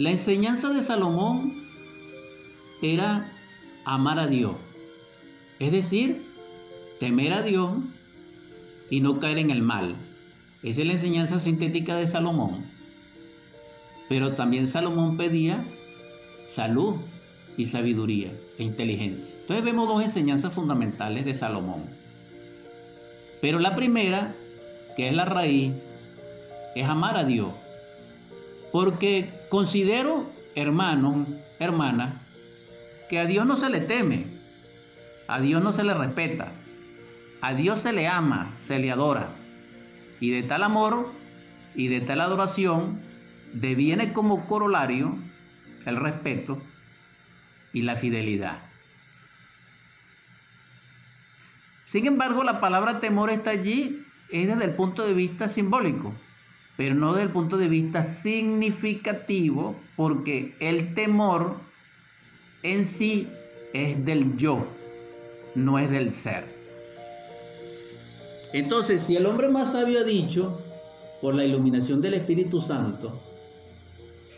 La enseñanza de Salomón era amar a Dios, es decir, temer a Dios y no caer en el mal. Esa es la enseñanza sintética de Salomón. Pero también Salomón pedía salud y sabiduría e inteligencia. Entonces vemos dos enseñanzas fundamentales de Salomón. Pero la primera, que es la raíz, es amar a Dios. Porque considero, hermanos, hermanas, que a Dios no se le teme, a Dios no se le respeta, a Dios se le ama, se le adora. Y de tal amor y de tal adoración deviene como corolario el respeto y la fidelidad. Sin embargo, la palabra temor está allí, es desde el punto de vista simbólico, pero no desde el punto de vista significativo, porque el temor en sí es del yo, no es del ser. Entonces, si el hombre más sabio ha dicho, por la iluminación del Espíritu Santo,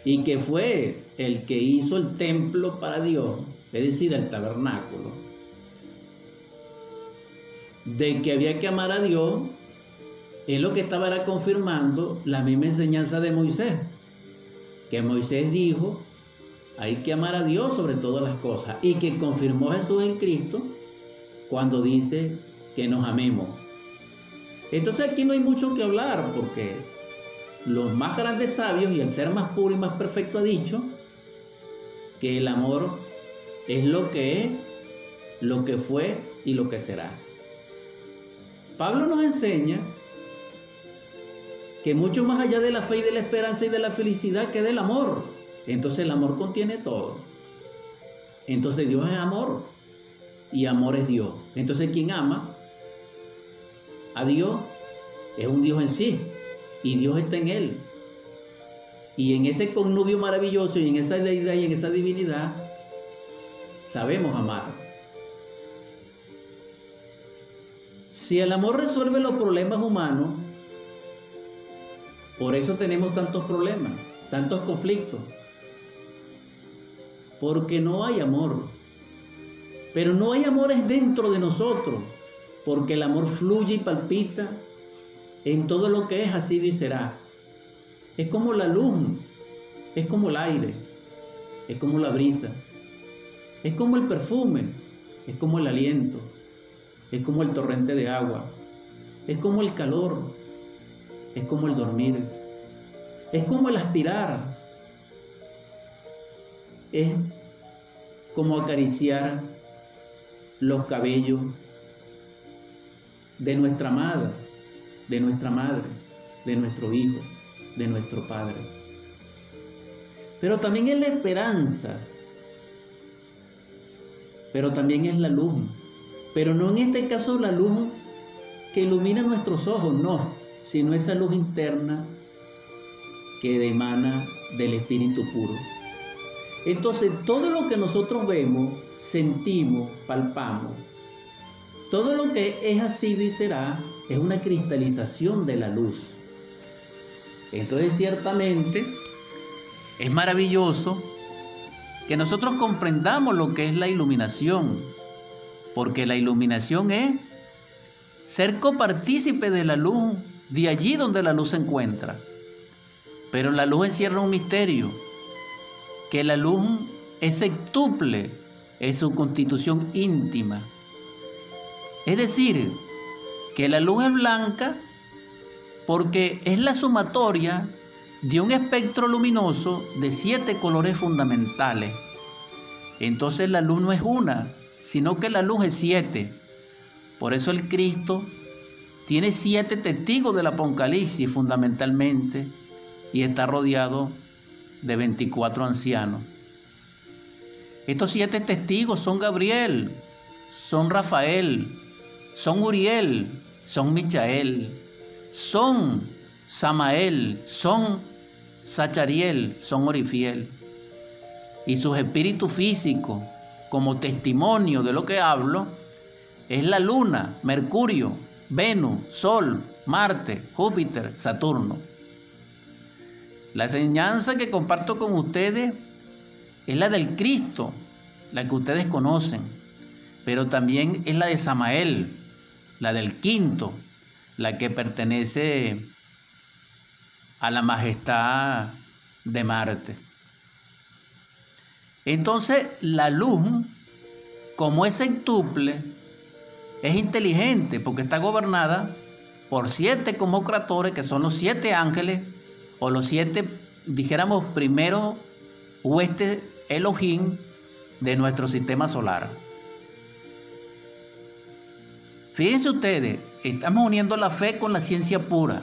y que fue el que hizo el templo para Dios, es decir, el tabernáculo, de que había que amar a Dios, es lo que estaba confirmando la misma enseñanza de Moisés, que Moisés dijo, hay que amar a Dios sobre todas las cosas. Y que confirmó Jesús en Cristo cuando dice que nos amemos. Entonces aquí no hay mucho que hablar porque los más grandes sabios y el ser más puro y más perfecto ha dicho que el amor es lo que es, lo que fue y lo que será. Pablo nos enseña que mucho más allá de la fe y de la esperanza y de la felicidad que del amor. Entonces el amor contiene todo. Entonces Dios es amor y amor es Dios. Entonces quien ama a Dios es un Dios en sí y Dios está en él. Y en ese connubio maravilloso y en esa deidad y en esa divinidad sabemos amar. Si el amor resuelve los problemas humanos, por eso tenemos tantos problemas, tantos conflictos, porque no hay amor. Pero no hay amores dentro de nosotros, porque el amor fluye y palpita en todo lo que es así y será. Es como la luz, es como el aire, es como la brisa, es como el perfume, es como el aliento, es como el torrente de agua, es como el calor, es como el dormir, es como el aspirar, es como acariciar los cabellos de nuestra madre, de nuestra madre, de nuestro hijo, de nuestro padre. Pero también es la esperanza, pero también es la luz, pero no en este caso la luz que ilumina nuestros ojos, no, sino esa luz interna que emana del Espíritu puro. Entonces, todo lo que nosotros vemos, sentimos, palpamos, todo lo que es así será, es una cristalización de la luz. Entonces, ciertamente, es maravilloso que nosotros comprendamos lo que es la iluminación, porque la iluminación es ser copartícipe de la luz, de allí donde la luz se encuentra. Pero la luz encierra un misterio que la luz es septuple en su constitución íntima. Es decir, que la luz es blanca porque es la sumatoria de un espectro luminoso de siete colores fundamentales. Entonces la luz no es una, sino que la luz es siete. Por eso el Cristo tiene siete testigos del Apocalipsis fundamentalmente y está rodeado de 24 ancianos. Estos siete testigos son Gabriel, son Rafael, son Uriel, son Michael, son Samael, son Sachariel, son Orifiel. Y sus espíritus físicos, como testimonio de lo que hablo, es la luna, Mercurio, Venus, Sol, Marte, Júpiter, Saturno. La enseñanza que comparto con ustedes es la del Cristo, la que ustedes conocen, pero también es la de Samael, la del quinto, la que pertenece a la majestad de Marte. Entonces la luz, como es centuple, es inteligente porque está gobernada por siete comocratores que son los siete ángeles o los siete, dijéramos, primeros huestes Elohim de nuestro sistema solar. Fíjense ustedes, estamos uniendo la fe con la ciencia pura,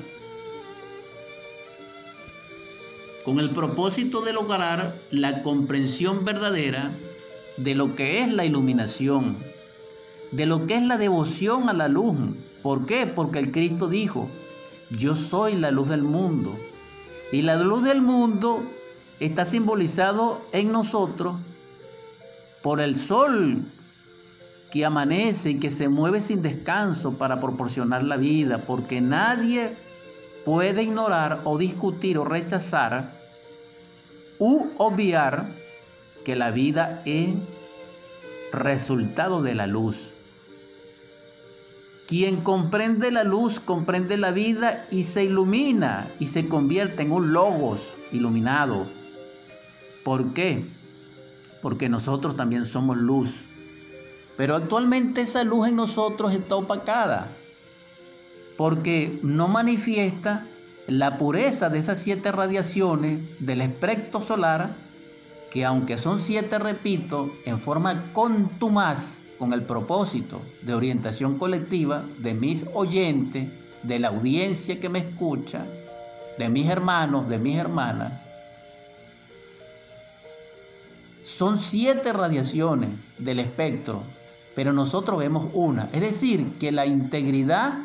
con el propósito de lograr la comprensión verdadera de lo que es la iluminación, de lo que es la devoción a la luz. ¿Por qué? Porque el Cristo dijo, yo soy la luz del mundo. Y la luz del mundo está simbolizado en nosotros por el sol que amanece y que se mueve sin descanso para proporcionar la vida, porque nadie puede ignorar o discutir o rechazar u obviar que la vida es resultado de la luz. Quien comprende la luz comprende la vida y se ilumina y se convierte en un logos iluminado. ¿Por qué? Porque nosotros también somos luz. Pero actualmente esa luz en nosotros está opacada porque no manifiesta la pureza de esas siete radiaciones del espectro solar que aunque son siete, repito, en forma contumaz, con el propósito de orientación colectiva de mis oyentes, de la audiencia que me escucha, de mis hermanos, de mis hermanas. Son siete radiaciones del espectro, pero nosotros vemos una. Es decir, que la integridad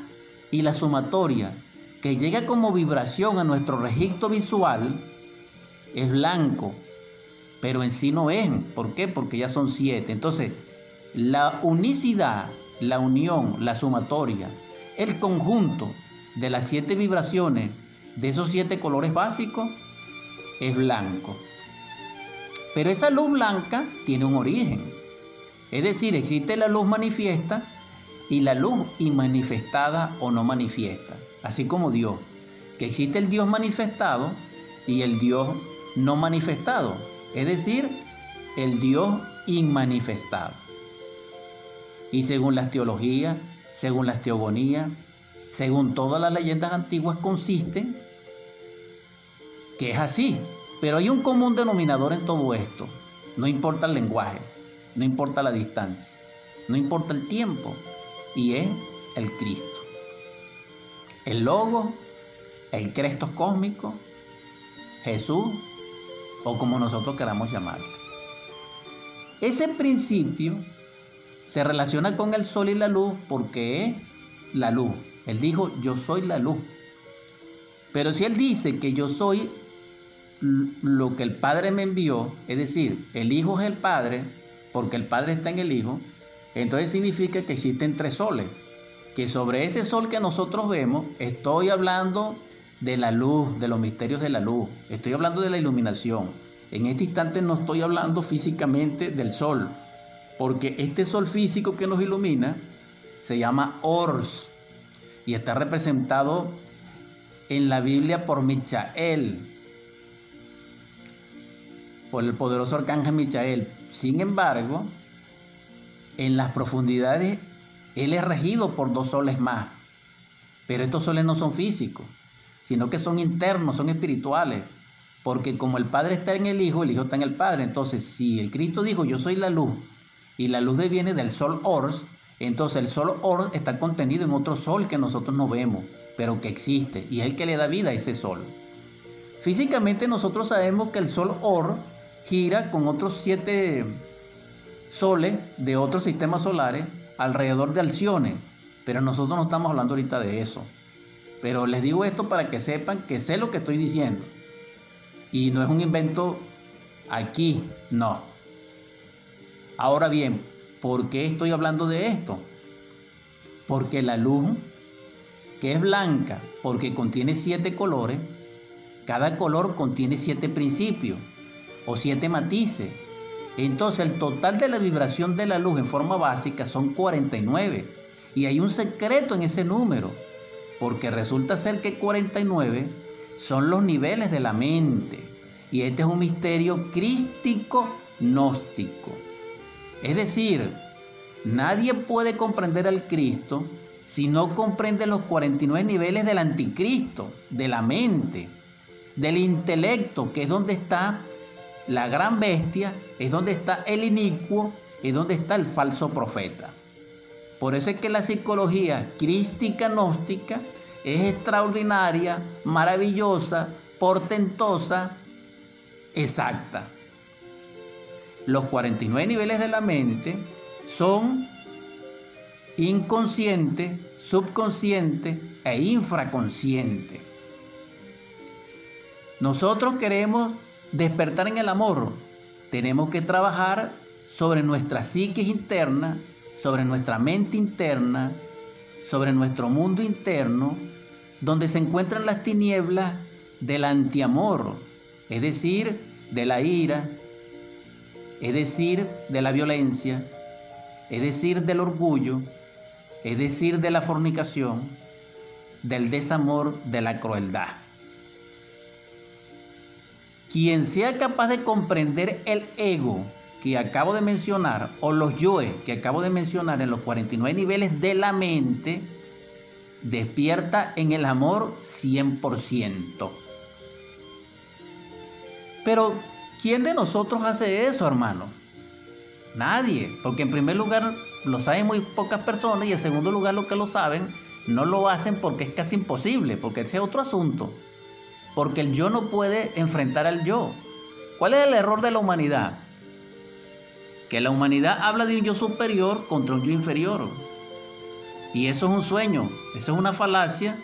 y la sumatoria que llega como vibración a nuestro registro visual es blanco, pero en sí no es. ¿Por qué? Porque ya son siete. Entonces, la unicidad, la unión, la sumatoria, el conjunto de las siete vibraciones de esos siete colores básicos es blanco. Pero esa luz blanca tiene un origen. Es decir, existe la luz manifiesta y la luz inmanifestada o no manifiesta. Así como Dios. Que existe el Dios manifestado y el Dios no manifestado. Es decir, el Dios inmanifestado. Y según las teologías, según las teogonías, según todas las leyendas antiguas, consisten que es así. Pero hay un común denominador en todo esto. No importa el lenguaje, no importa la distancia, no importa el tiempo, y es el Cristo. El logo, el Cristo cósmico, Jesús, o como nosotros queramos llamarlo. Ese principio se relaciona con el sol y la luz porque es la luz. Él dijo, yo soy la luz. Pero si Él dice que yo soy lo que el Padre me envió, es decir, el Hijo es el Padre, porque el Padre está en el Hijo, entonces significa que existen tres soles. Que sobre ese sol que nosotros vemos, estoy hablando de la luz, de los misterios de la luz, estoy hablando de la iluminación. En este instante no estoy hablando físicamente del sol, porque este sol físico que nos ilumina se llama Ors y está representado en la Biblia por Michael, por el poderoso arcángel Michael. Sin embargo, en las profundidades él es regido por dos soles más, pero estos soles no son físicos, sino que son internos, son espirituales, porque como el Padre está en el Hijo, el Hijo está en el Padre. Entonces, si el Cristo dijo, yo soy la luz, y la luz viene del sol Ors, entonces el sol Ors está contenido en otro sol que nosotros no vemos, pero que existe, y es el que le da vida a ese sol. Físicamente nosotros sabemos que el sol Or gira con otros siete soles de otros sistemas solares alrededor de Alcione, pero nosotros no estamos hablando ahorita de eso. Pero les digo esto para que sepan que sé lo que estoy diciendo. Y no es un invento aquí, no. Ahora bien, ¿por qué estoy hablando de esto? Porque la luz, que es blanca, porque contiene siete colores, Cada color contiene siete principios o siete matices. Entonces el total de la vibración de la luz en forma básica son 49. Y hay un secreto en ese número, porque resulta ser que 49 son los niveles de la mente. Y este es un misterio crístico gnóstico. Es decir, nadie puede comprender al Cristo si no comprende los 49 niveles del anticristo, de la mente, del intelecto, que es donde está la gran bestia, es donde está el inicuo, es donde está el falso profeta. Por eso es que la psicología crística gnóstica es extraordinaria, maravillosa, portentosa, exacta. Los 49 niveles de la mente son inconsciente, subconsciente e infraconsciente. Nosotros queremos despertar en el amor. Tenemos que trabajar sobre nuestra psique interna, sobre nuestra mente interna, sobre nuestro mundo interno, donde se encuentran las tinieblas del antiamor, es decir, de la ira, es decir, de la violencia, es decir, del orgullo, es decir, de la fornicación, del desamor, de la crueldad. Quien sea capaz de comprender el ego que acabo de mencionar, o los yoes que acabo de mencionar en los 49 niveles de la mente, despierta en el amor 100%. Pero, ¿quién de nosotros hace eso, hermano? Nadie, porque en primer lugar lo saben muy pocas personas y en segundo lugar los que lo saben no lo hacen porque es casi imposible, porque ese es otro asunto. Porque el yo no puede enfrentar al yo. ¿Cuál es el error de la humanidad? Que la humanidad habla de un yo superior contra un yo inferior. Y eso es un sueño, eso es una falacia,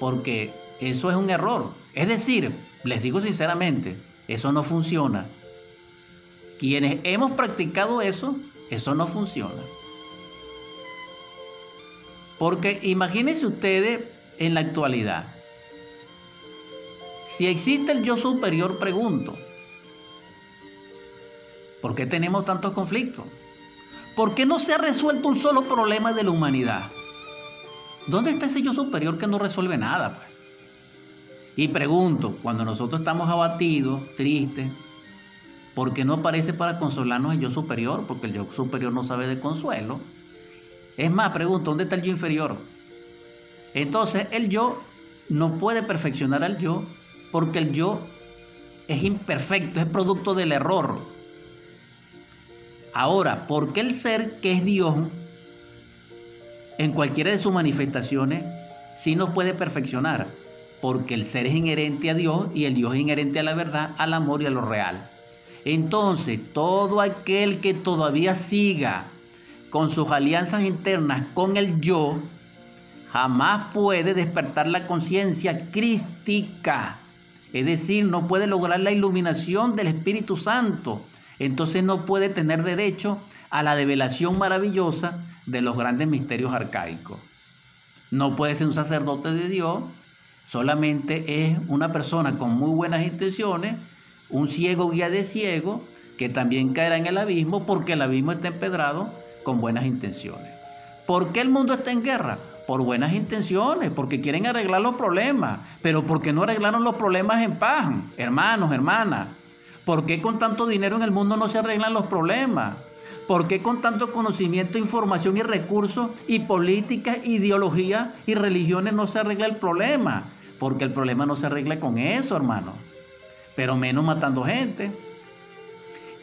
porque eso es un error. Es decir, les digo sinceramente, eso no funciona. Quienes hemos practicado eso, eso no funciona. Porque imagínense ustedes en la actualidad. Si existe el yo superior, pregunto, ¿por qué tenemos tantos conflictos? ¿Por qué no se ha resuelto un solo problema de la humanidad? ¿Dónde está ese yo superior que no resuelve nada? Pues? Y pregunto, cuando nosotros estamos abatidos, tristes, ¿por qué no aparece para consolarnos el yo superior? Porque el yo superior no sabe de consuelo. Es más, pregunto, ¿dónde está el yo inferior? Entonces, el yo no puede perfeccionar al yo porque el yo es imperfecto, es producto del error. Ahora, ¿por qué el ser que es Dios, en cualquiera de sus manifestaciones, sí nos puede perfeccionar? Porque el ser es inherente a Dios y el Dios es inherente a la verdad, al amor y a lo real. Entonces, todo aquel que todavía siga con sus alianzas internas con el yo, jamás puede despertar la conciencia crística. Es decir, no puede lograr la iluminación del Espíritu Santo. Entonces no puede tener derecho a la develación maravillosa de los grandes misterios arcaicos. No puede ser un sacerdote de Dios, solamente es una persona con muy buenas intenciones, un ciego guía de ciego, que también caerá en el abismo porque el abismo está empedrado con buenas intenciones. ¿Por qué el mundo está en guerra? Por buenas intenciones, porque quieren arreglar los problemas, pero porque no arreglaron los problemas en paz, hermanos, hermanas. ¿Por qué con tanto dinero en el mundo no se arreglan los problemas? ¿Por qué con tanto conocimiento, información y recursos y política, ideología y religiones no se arregla el problema? Porque el problema no se arregla con eso, hermano. Pero menos matando gente.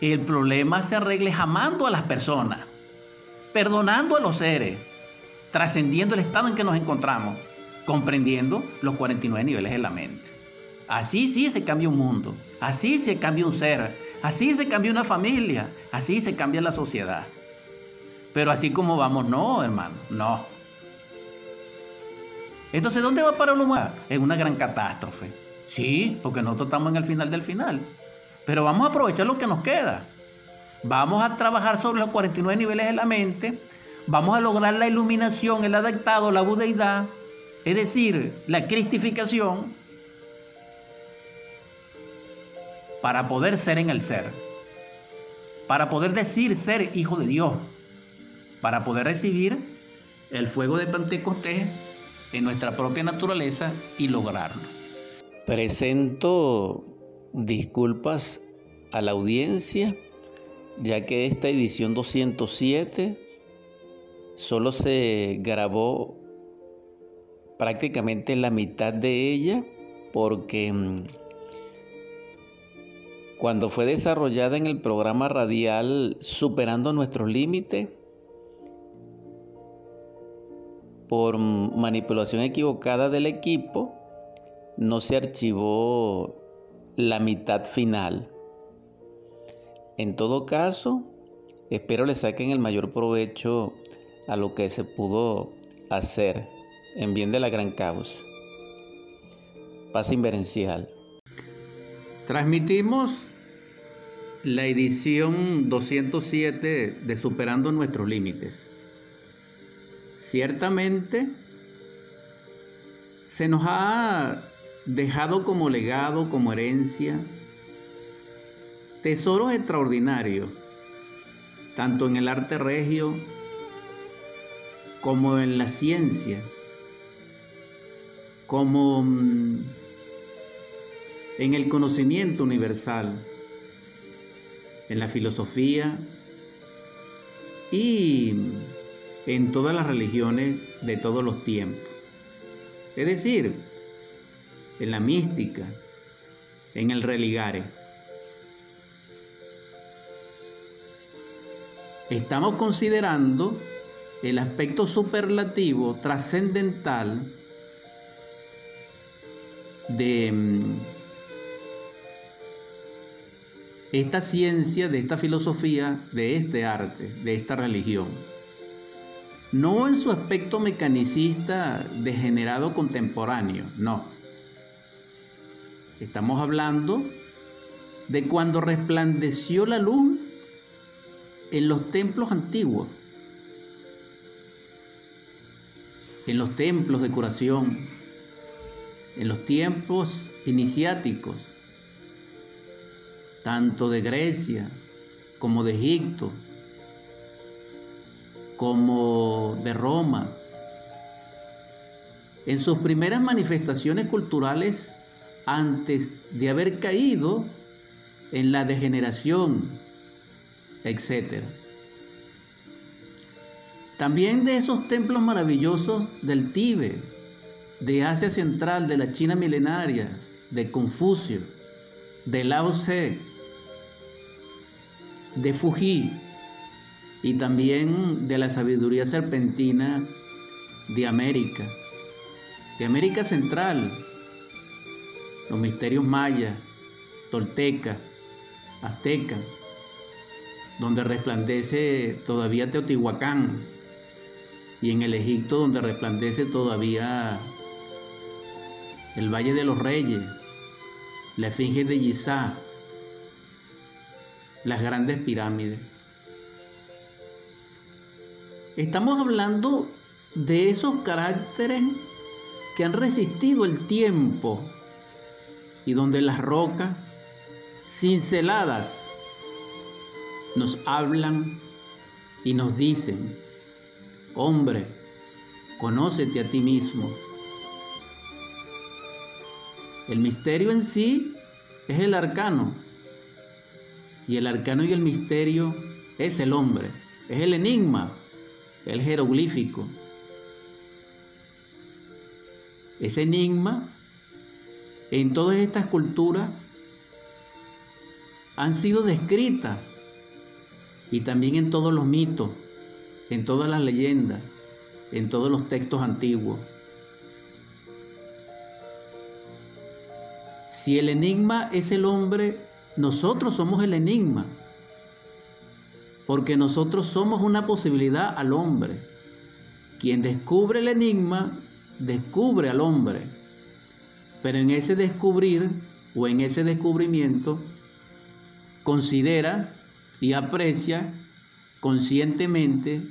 El problema se arregla amando a las personas perdonando a los seres, trascendiendo el estado en que nos encontramos, comprendiendo los 49 niveles de la mente. Así sí se cambia un mundo, así se cambia un ser, así se cambia una familia, así se cambia la sociedad. Pero así como vamos, no, hermano, no. Entonces, ¿dónde va para la humanidad? En una gran catástrofe. Sí, porque nosotros estamos en el final del final. Pero vamos a aprovechar lo que nos queda. Vamos a trabajar sobre los 49 niveles de la mente. Vamos a lograr la iluminación, el adaptado, la budeidad, es decir, la cristificación. para poder ser en el ser, para poder decir ser hijo de Dios, para poder recibir el fuego de Pentecostés en nuestra propia naturaleza y lograrlo. Presento disculpas a la audiencia, ya que esta edición 207 solo se grabó prácticamente la mitad de ella porque mm, cuando fue desarrollada en el programa radial Superando nuestros límites, por manipulación equivocada del equipo, no se archivó la mitad final. En todo caso, espero le saquen el mayor provecho a lo que se pudo hacer en bien de la gran causa. Paz inverencial. Transmitimos la edición 207 de Superando nuestros límites. Ciertamente se nos ha dejado como legado, como herencia, tesoros extraordinarios, tanto en el arte regio como en la ciencia, como mm, en el conocimiento universal, en la filosofía y en todas las religiones de todos los tiempos. Es decir, en la mística, en el religare. Estamos considerando el aspecto superlativo, trascendental de mm, esta ciencia, de esta filosofía, de este arte, de esta religión. No en su aspecto mecanicista degenerado contemporáneo, no. Estamos hablando de cuando resplandeció la luz en los templos antiguos, en los templos de curación, en los tiempos iniciáticos, tanto de Grecia como de Egipto, como de Roma. En sus primeras manifestaciones culturales, antes de haber caído en la degeneración, etc. También de esos templos maravillosos del Tíbet, de Asia Central, de la China milenaria, de Confucio, de Lao Tse, de Fuji y también de la sabiduría serpentina de América, de América Central, los misterios mayas, tolteca, azteca, donde resplandece todavía Teotihuacán, y en el Egipto donde resplandece todavía el Valle de los Reyes, la Esfinge de Giza, las grandes pirámides. Estamos hablando de esos caracteres que han resistido el tiempo y donde las rocas cinceladas nos hablan y nos dicen, hombre, conócete a ti mismo. El misterio en sí es el arcano. Y el arcano y el misterio es el hombre, es el enigma, el jeroglífico. Ese enigma en todas estas culturas han sido descritas y también en todos los mitos, en todas las leyendas, en todos los textos antiguos. Si el enigma es el hombre, nosotros somos el enigma, porque nosotros somos una posibilidad al hombre. Quien descubre el enigma, descubre al hombre. Pero en ese descubrir o en ese descubrimiento, considera y aprecia conscientemente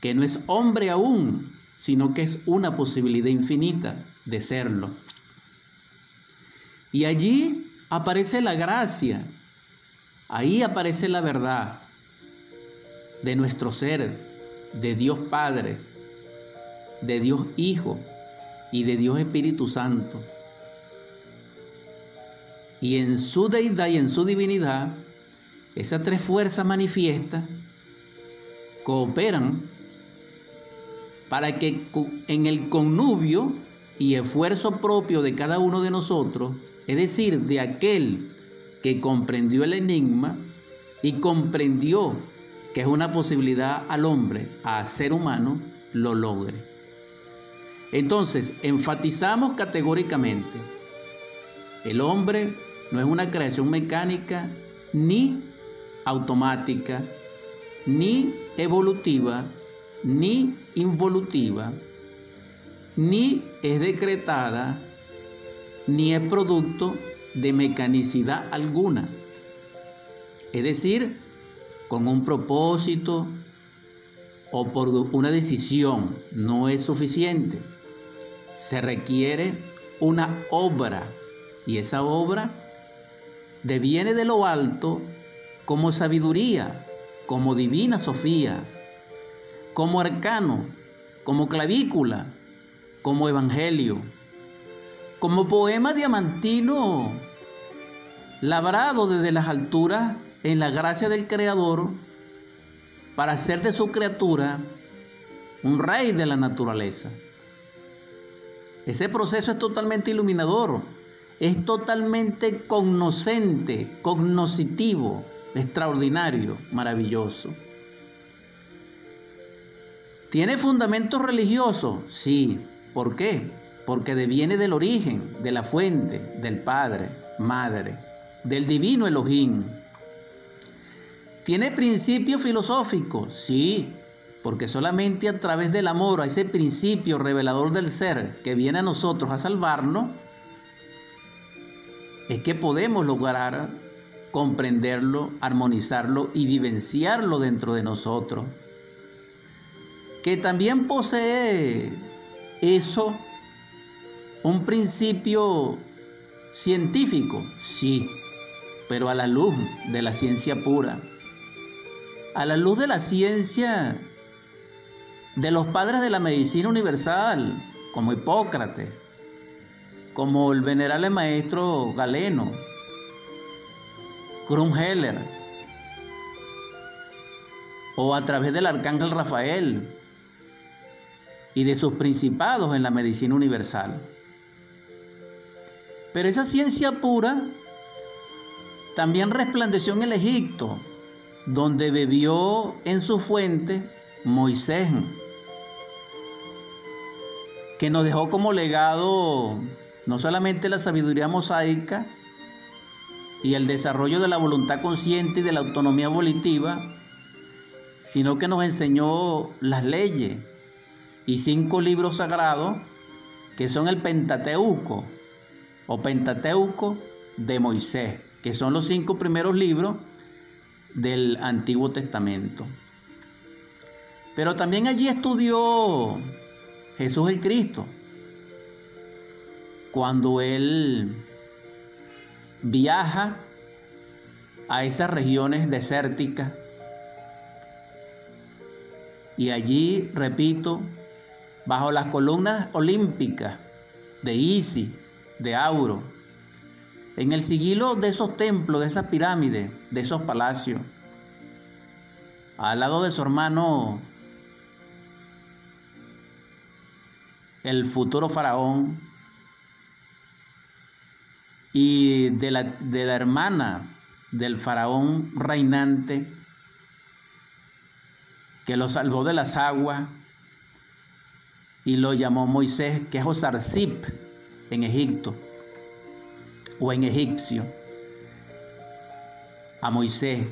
que no es hombre aún, sino que es una posibilidad infinita de serlo. Y allí aparece la gracia, ahí aparece la verdad de nuestro ser, de Dios Padre, de Dios Hijo y de Dios Espíritu Santo. Y en su deidad y en su divinidad, esas tres fuerzas manifiestas cooperan para que en el connubio y esfuerzo propio de cada uno de nosotros, es decir, de aquel que comprendió el enigma y comprendió que es una posibilidad al hombre, a ser humano, lo logre. Entonces, enfatizamos categóricamente, el hombre no es una creación mecánica ni automática, ni evolutiva, ni involutiva, ni es decretada, ni es producto de mecanicidad alguna. Es decir, con un propósito o por una decisión no es suficiente. Se requiere una obra y esa obra deviene de lo alto como sabiduría, como divina Sofía, como arcano, como clavícula, como evangelio, como poema diamantino labrado desde las alturas en la gracia del Creador para hacer de su criatura un rey de la naturaleza. Ese proceso es totalmente iluminador, es totalmente cognoscente, cognoscitivo, extraordinario, maravilloso. ¿Tiene fundamentos religiosos? Sí. ¿Por qué? Porque deviene del origen, de la fuente, del Padre, Madre, del divino Elohim. ¿Tiene principios filosóficos? Sí, porque solamente a través del amor, a ese principio revelador del ser que viene a nosotros a salvarnos, es que podemos lograr comprenderlo, armonizarlo y vivenciarlo dentro de nosotros. Que también posee eso un principio científico, sí, pero a la luz de la ciencia pura, a la luz de la ciencia de los padres de la medicina universal, como Hipócrates, como el venerable maestro Galeno, Krumheller, o a través del arcángel Rafael y de sus principados en la medicina universal. Pero esa ciencia pura también resplandeció en el Egipto, donde bebió en su fuente Moisés, que nos dejó como legado no solamente la sabiduría mosaica, y el desarrollo de la voluntad consciente y de la autonomía volitiva, sino que nos enseñó las leyes y cinco libros sagrados que son el Pentateuco o Pentateuco de Moisés, que son los cinco primeros libros del Antiguo Testamento. Pero también allí estudió Jesús el Cristo, cuando él viaja a esas regiones desérticas y allí, repito, bajo las columnas olímpicas de Isis, de Auro, en el sigilo de esos templos, de esas pirámides, de esos palacios, al lado de su hermano, el futuro faraón, y de la, de la hermana del faraón reinante que lo salvó de las aguas y lo llamó Moisés, que es Osarzip en Egipto o en egipcio, a Moisés.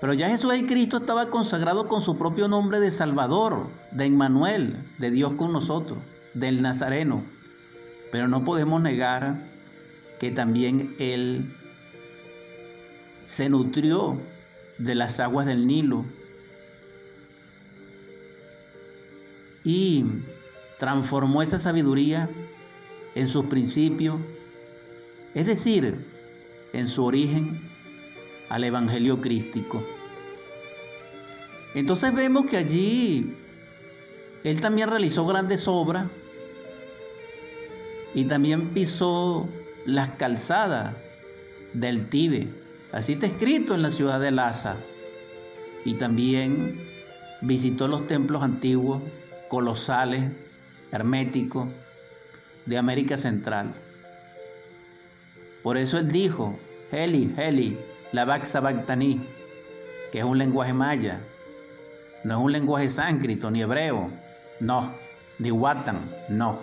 Pero ya Jesús el Cristo estaba consagrado con su propio nombre de Salvador, de Emmanuel, de Dios con nosotros, del Nazareno. Pero no podemos negar que también él se nutrió de las aguas del Nilo y transformó esa sabiduría en sus principios. Es decir, en su origen al Evangelio crístico. Entonces vemos que allí él también realizó grandes obras y también pisó las calzadas del Tibe. Así está escrito en la ciudad de Lhasa. Y también visitó los templos antiguos, colosales, herméticos, de América Central. Por eso él dijo, Heli, Heli, la Bactani, que es un lenguaje maya, no es un lenguaje sánscrito ni hebreo, no, ni Watan, no,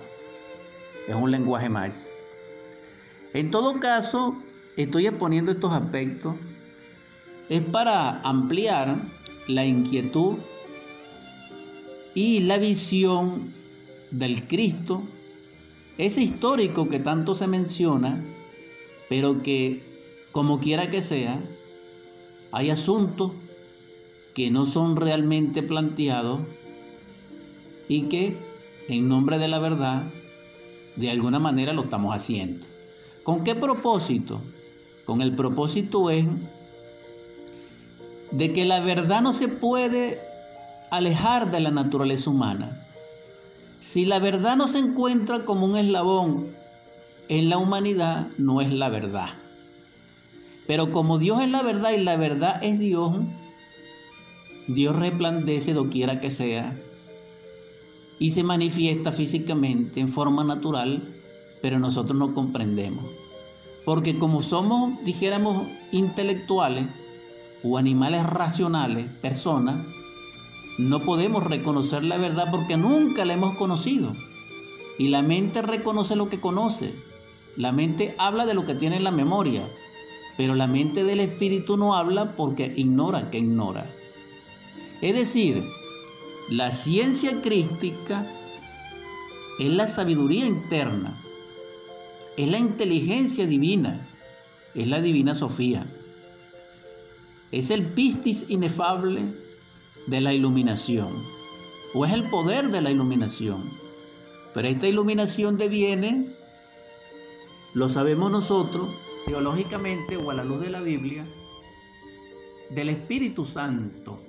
es un lenguaje maya. En todo caso, estoy exponiendo estos aspectos es para ampliar la inquietud y la visión del Cristo, ese histórico que tanto se menciona, pero que, como quiera que sea, hay asuntos que no son realmente planteados y que, en nombre de la verdad, de alguna manera lo estamos haciendo. ¿Con qué propósito? Con el propósito es de que la verdad no se puede alejar de la naturaleza humana. Si la verdad no se encuentra como un eslabón en la humanidad, no es la verdad. Pero como Dios es la verdad y la verdad es Dios, Dios resplandece doquiera que sea y se manifiesta físicamente en forma natural, pero nosotros no comprendemos. Porque como somos, dijéramos, intelectuales o animales racionales, personas, no podemos reconocer la verdad porque nunca la hemos conocido. Y la mente reconoce lo que conoce. La mente habla de lo que tiene en la memoria. Pero la mente del espíritu no habla porque ignora que ignora. Es decir, la ciencia crística es la sabiduría interna, es la inteligencia divina, es la divina Sofía. Es el pistis inefable de la iluminación, o es el poder de la iluminación. Pero esta iluminación deviene, lo sabemos nosotros, teológicamente o a la luz de la Biblia, del Espíritu Santo.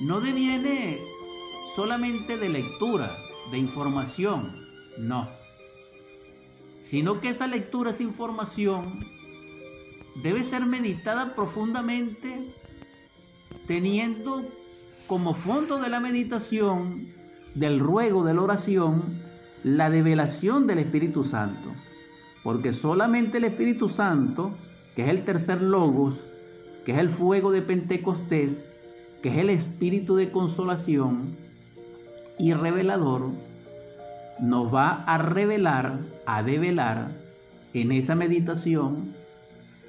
No deviene solamente de lectura, de información, no. Sino que esa lectura, esa información, debe ser meditada profundamente teniendo como fondo de la meditación, del ruego, de la oración, la develación del Espíritu Santo. Porque solamente el Espíritu Santo, que es el tercer logos, que es el fuego de Pentecostés, que es el espíritu de consolación y revelador, nos va a revelar, a develar en esa meditación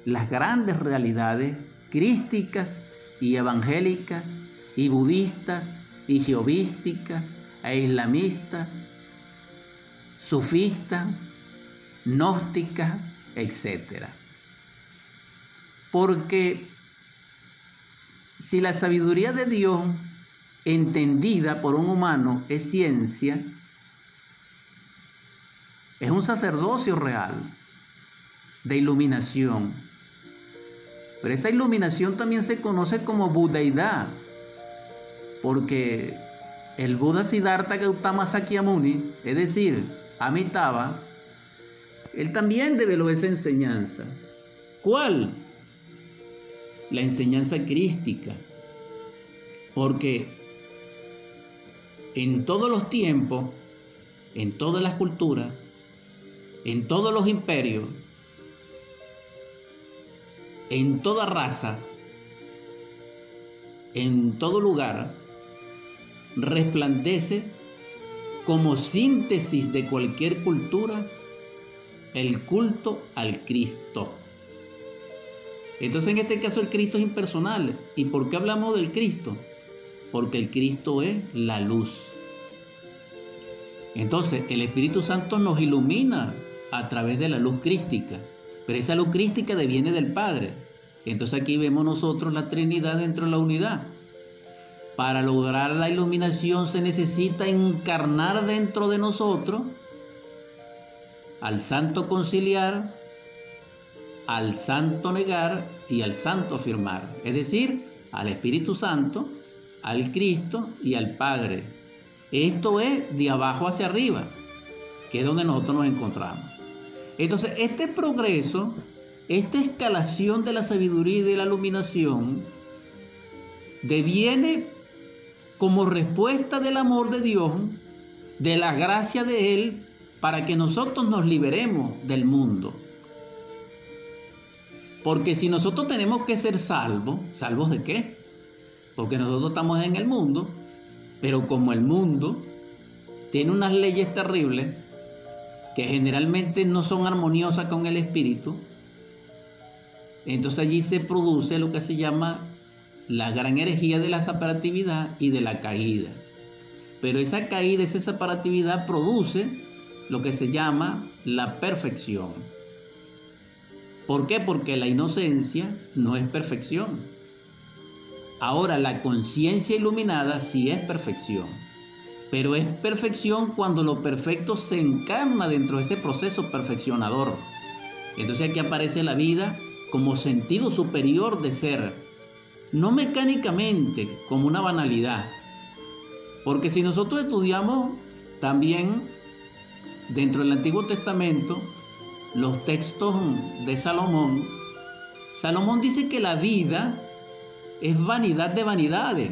las grandes realidades crísticas y evangélicas y budistas y jehovísticas e islamistas, sufistas, gnósticas, etc. Porque si la sabiduría de Dios entendida por un humano es ciencia, es un sacerdocio real de iluminación, pero esa iluminación también se conoce como budeidad, porque el Buda Siddhartha Gautama Sakyamuni, es decir, Amitabha, él también develó esa enseñanza. ¿Cuál? La enseñanza crística. Porque en todos los tiempos, en todas las culturas, en todos los imperios, en toda raza, en todo lugar, resplandece como síntesis de cualquier cultura el culto al Cristo. Entonces en este caso el Cristo es impersonal. ¿Y por qué hablamos del Cristo? Porque el Cristo es la luz. Entonces el Espíritu Santo nos ilumina a través de la luz crística. Pero esa luz crística deviene del Padre. Entonces aquí vemos nosotros la Trinidad dentro de la unidad. Para lograr la iluminación se necesita encarnar dentro de nosotros al Santo Conciliar al santo negar y al santo afirmar, es decir, al Espíritu Santo, al Cristo y al Padre. Esto es de abajo hacia arriba, que es donde nosotros nos encontramos. Entonces, este progreso, esta escalación de la sabiduría y de la iluminación, deviene como respuesta del amor de Dios, de la gracia de Él, para que nosotros nos liberemos del mundo. Porque si nosotros tenemos que ser salvos, ¿salvos de qué? Porque nosotros estamos en el mundo, pero como el mundo tiene unas leyes terribles que generalmente no son armoniosas con el espíritu, entonces allí se produce lo que se llama la gran herejía de la separatividad y de la caída. Pero esa caída, esa separatividad produce lo que se llama la perfección. ¿Por qué? Porque la inocencia no es perfección. Ahora, la conciencia iluminada sí es perfección. Pero es perfección cuando lo perfecto se encarna dentro de ese proceso perfeccionador. Entonces aquí aparece la vida como sentido superior de ser, no mecánicamente como una banalidad. Porque si nosotros estudiamos también dentro del Antiguo Testamento los textos de Salomón, Salomón dice que la vida es vanidad de vanidades,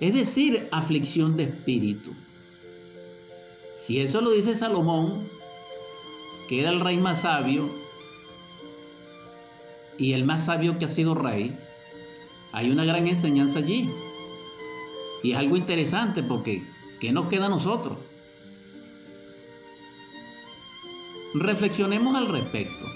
es decir, aflicción de espíritu. Si eso lo dice Salomón, que era el rey más sabio y el más sabio que ha sido rey, hay una gran enseñanza allí. Y es algo interesante porque, ¿qué nos queda a nosotros? Reflexionemos al respecto.